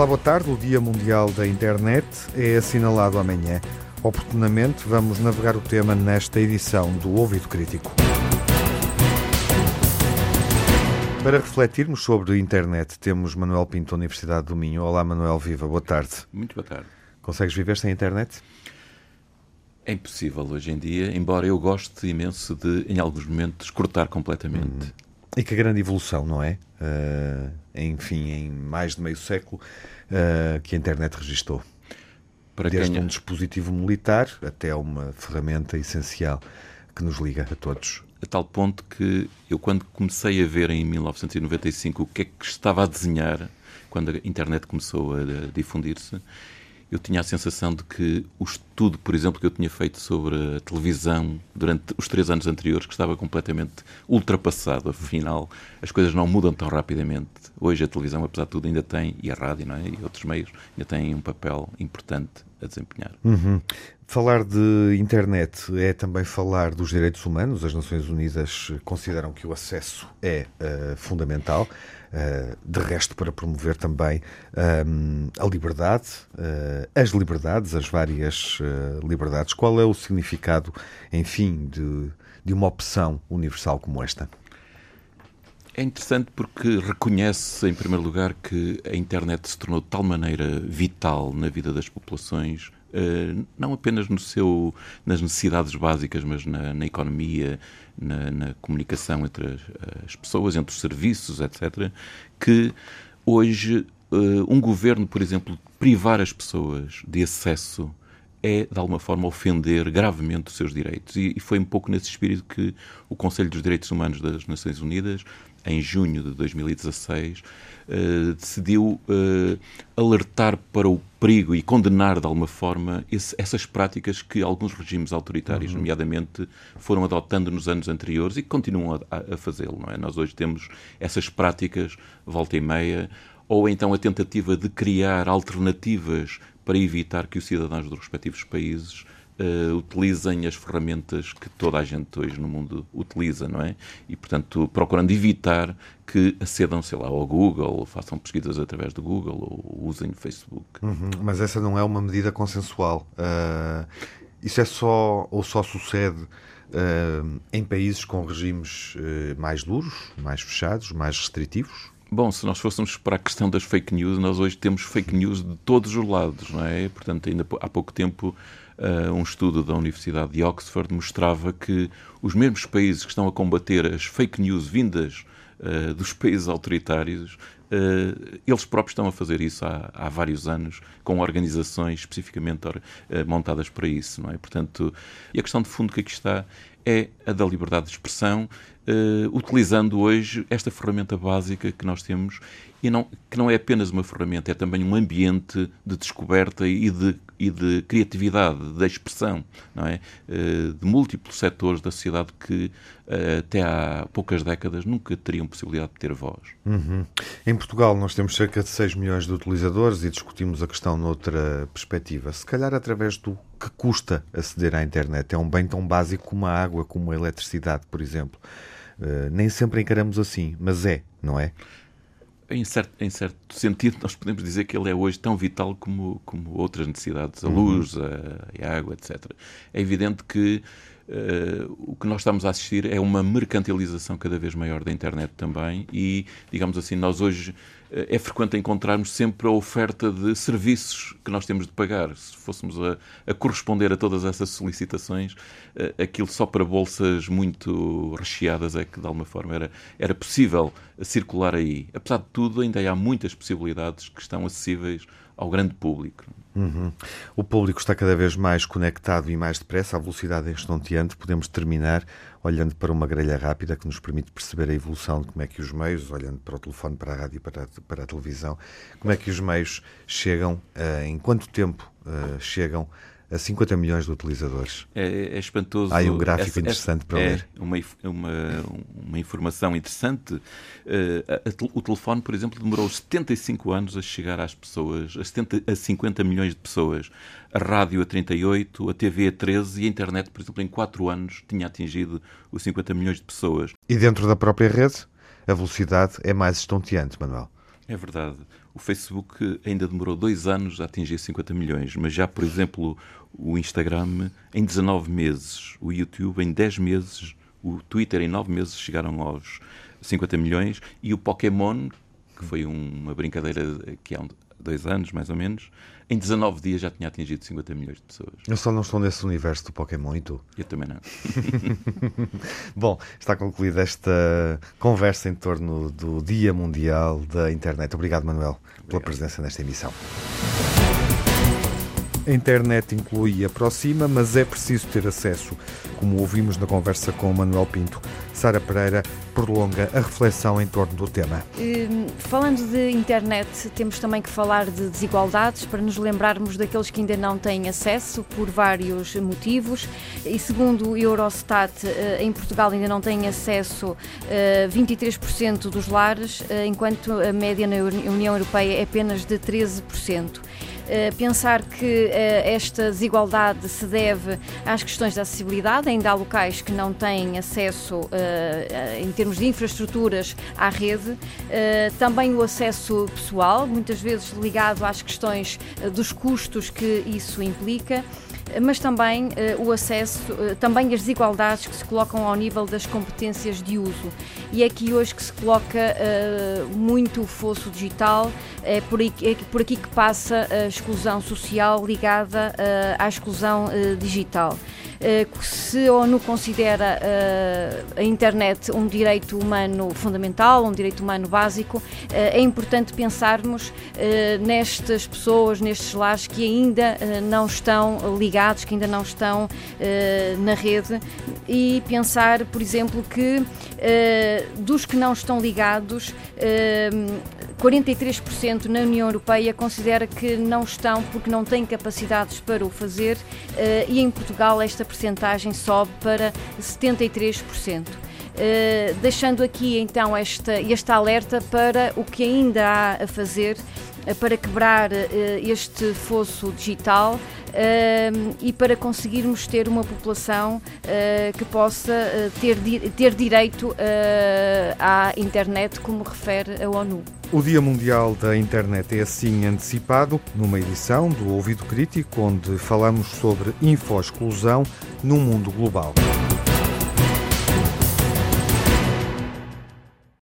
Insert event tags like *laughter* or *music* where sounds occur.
Olá, boa tarde. O Dia Mundial da Internet é assinalado amanhã. Oportunamente, vamos navegar o tema nesta edição do Ouvido Crítico. Para refletirmos sobre a internet, temos Manuel Pinto, Universidade do Minho. Olá, Manuel Viva, boa tarde. Muito boa tarde. Consegues viver sem internet? É impossível hoje em dia, embora eu goste imenso de, em alguns momentos, cortar completamente. Hum. E que grande evolução, não é? Uh, enfim, em mais de meio século, uh, que a internet registou. Para Desde quem... um dispositivo militar até uma ferramenta essencial que nos liga a todos. A tal ponto que eu, quando comecei a ver em 1995 o que é que estava a desenhar, quando a internet começou a difundir-se, eu tinha a sensação de que o estudo, por exemplo, que eu tinha feito sobre a televisão durante os três anos anteriores, que estava completamente ultrapassado. Afinal, as coisas não mudam tão rapidamente. Hoje a televisão, apesar de tudo, ainda tem, e a rádio não é? e outros meios, ainda têm um papel importante a desempenhar. Uhum. Falar de internet é também falar dos direitos humanos. As Nações Unidas consideram que o acesso é uh, fundamental. Uh, de resto, para promover também um, a liberdade, uh, as liberdades, as várias liberdades. Qual é o significado, enfim, de, de uma opção universal como esta? É interessante porque reconhece, em primeiro lugar, que a internet se tornou de tal maneira vital na vida das populações, eh, não apenas no seu, nas necessidades básicas, mas na, na economia, na, na, comunicação entre as, as, pessoas, entre os serviços, etc., que hoje eh, um governo, por exemplo, privar as pessoas de acesso é, de alguma forma, ofender gravemente os seus direitos. E, e, foi um pouco nesse espírito que o Conselho dos Direitos Humanos das Nações Unidas, em junho de 2016, eh, decidiu uh, alertar para o perigo e condenar, de alguma forma, esse, essas práticas que alguns regimes autoritários, uhum. nomeadamente, foram adotando nos anos anteriores e que continuam a, a fazê-lo. É? Nós hoje temos essas práticas, volta e meia, ou então a tentativa de criar alternativas para evitar que os cidadãos dos respectivos países uh, utilizem as ferramentas que toda a gente hoje no mundo utiliza, não é? E, portanto, procurando evitar que acedam, sei lá, ao Google, ou façam pesquisas através do Google, ou usem o Facebook. Uhum, mas essa não é uma medida consensual. Uh, isso é só, ou só sucede uh, em países com regimes mais duros, mais fechados, mais restritivos? Bom, se nós fôssemos para a questão das fake news, nós hoje temos fake news de todos os lados, não é? Portanto, ainda há pouco tempo, uh, um estudo da Universidade de Oxford mostrava que os mesmos países que estão a combater as fake news vindas uh, dos países autoritários, uh, eles próprios estão a fazer isso há, há vários anos, com organizações especificamente montadas para isso, não é? Portanto, e a questão de fundo que aqui está é a da liberdade de expressão, uh, utilizando hoje esta ferramenta básica que nós temos e não, que não é apenas uma ferramenta, é também um ambiente de descoberta e de, e de criatividade, de expressão, não é? Uh, de múltiplos setores da sociedade que uh, até há poucas décadas nunca teriam possibilidade de ter voz. Uhum. Em Portugal nós temos cerca de 6 milhões de utilizadores e discutimos a questão noutra perspectiva. Se calhar através do que custa aceder à internet. É um bem tão básico como a água, como a eletricidade, por exemplo. Uh, nem sempre encaramos assim, mas é, não é? Em certo, em certo sentido, nós podemos dizer que ele é hoje tão vital como, como outras necessidades, a uhum. luz, a, a, água, etc. É evidente que uh, o que nós estamos a assistir é uma mercantilização cada vez maior da internet também e, digamos assim, nós hoje é frequente encontrarmos sempre a oferta de serviços que nós temos de pagar. Se fôssemos a, a corresponder a todas essas solicitações, eh, aquilo só para bolsas muito recheadas é que, de alguma forma, era, era possível circular aí. Apesar de tudo, ainda há muitas possibilidades que estão acessíveis ao grande público. Uhum. O público está cada vez mais conectado e mais depressa, a velocidade é estonteante. Podemos terminar olhando para uma grelha rápida que nos permite perceber a evolução de como é que os meios, olhando para o telefone, para a rádio e para a, para a televisão, como é que os meios chegam, uh, em quanto tempo uh, chegam a 50 milhões de utilizadores. É, é espantoso. Há aí um gráfico essa, interessante para é ler. Uma, uma, uma informação interessante. Uh, o telefone, por exemplo, demorou 75 anos a chegar às pessoas, a, 70, a 50 milhões de pessoas. A rádio a 38, a TV a 13 e a internet, por exemplo, em 4 anos tinha atingido os 50 milhões de pessoas. E dentro da própria rede, a velocidade é mais estonteante, Manuel. É verdade. o Facebook ainda demorou dois anos a atingir 50 milhões, mas já, por exemplo, o Instagram em 19 meses, o YouTube em 10 meses, o Twitter em 9 meses chegaram aos 50 milhões e o Pokémon, que foi uma brincadeira que há dois anos, mais ou menos, em 19 dias já tinha atingido 50 milhões de pessoas. Eu só não estou nesse universo do Pokémon e tu? Eu também não. *laughs* Bom, está concluída esta conversa em torno do Dia Mundial da Internet. Obrigado, Manuel, Obrigado. pela presença nesta emissão. A internet inclui e aproxima, mas é preciso ter acesso. Como ouvimos na conversa com o Manuel Pinto, Sara Pereira prolonga a reflexão em torno do tema. Falando de internet, temos também que falar de desigualdades para nos lembrarmos daqueles que ainda não têm acesso por vários motivos. E segundo o Eurostat, eh, em Portugal ainda não têm acesso 23% eh, dos lares, eh, enquanto a média na União Europeia é apenas de 13%. Eh, pensar que eh, esta desigualdade se deve às questões da acessibilidade, ainda há locais que não têm acesso eh, em termos de infraestruturas à rede, também o acesso pessoal, muitas vezes ligado às questões dos custos que isso implica mas também uh, o acesso, uh, também as desigualdades que se colocam ao nível das competências de uso. E é aqui hoje que se coloca uh, muito o fosso digital, é por, é por aqui que passa a exclusão social ligada à exclusão digital. Eh, se a ONU considera eh, a internet um direito humano fundamental, um direito humano básico, eh, é importante pensarmos nestas pessoas, nestes lares que ainda não estão ligados, que ainda não estão na rede e pensar, por exemplo, que dos que não estão ligados, 43% na União Europeia considera que não estão porque não têm capacidades para o fazer e em Portugal esta percentagem sobe para 73%. Uh, deixando aqui então esta, este alerta para o que ainda há a fazer uh, para quebrar uh, este fosso digital e para conseguirmos ter uma população que possa ter, ter direito à internet, como refere a ONU. O Dia Mundial da Internet é assim antecipado numa edição do Ouvido Crítico, onde falamos sobre info-exclusão no mundo global.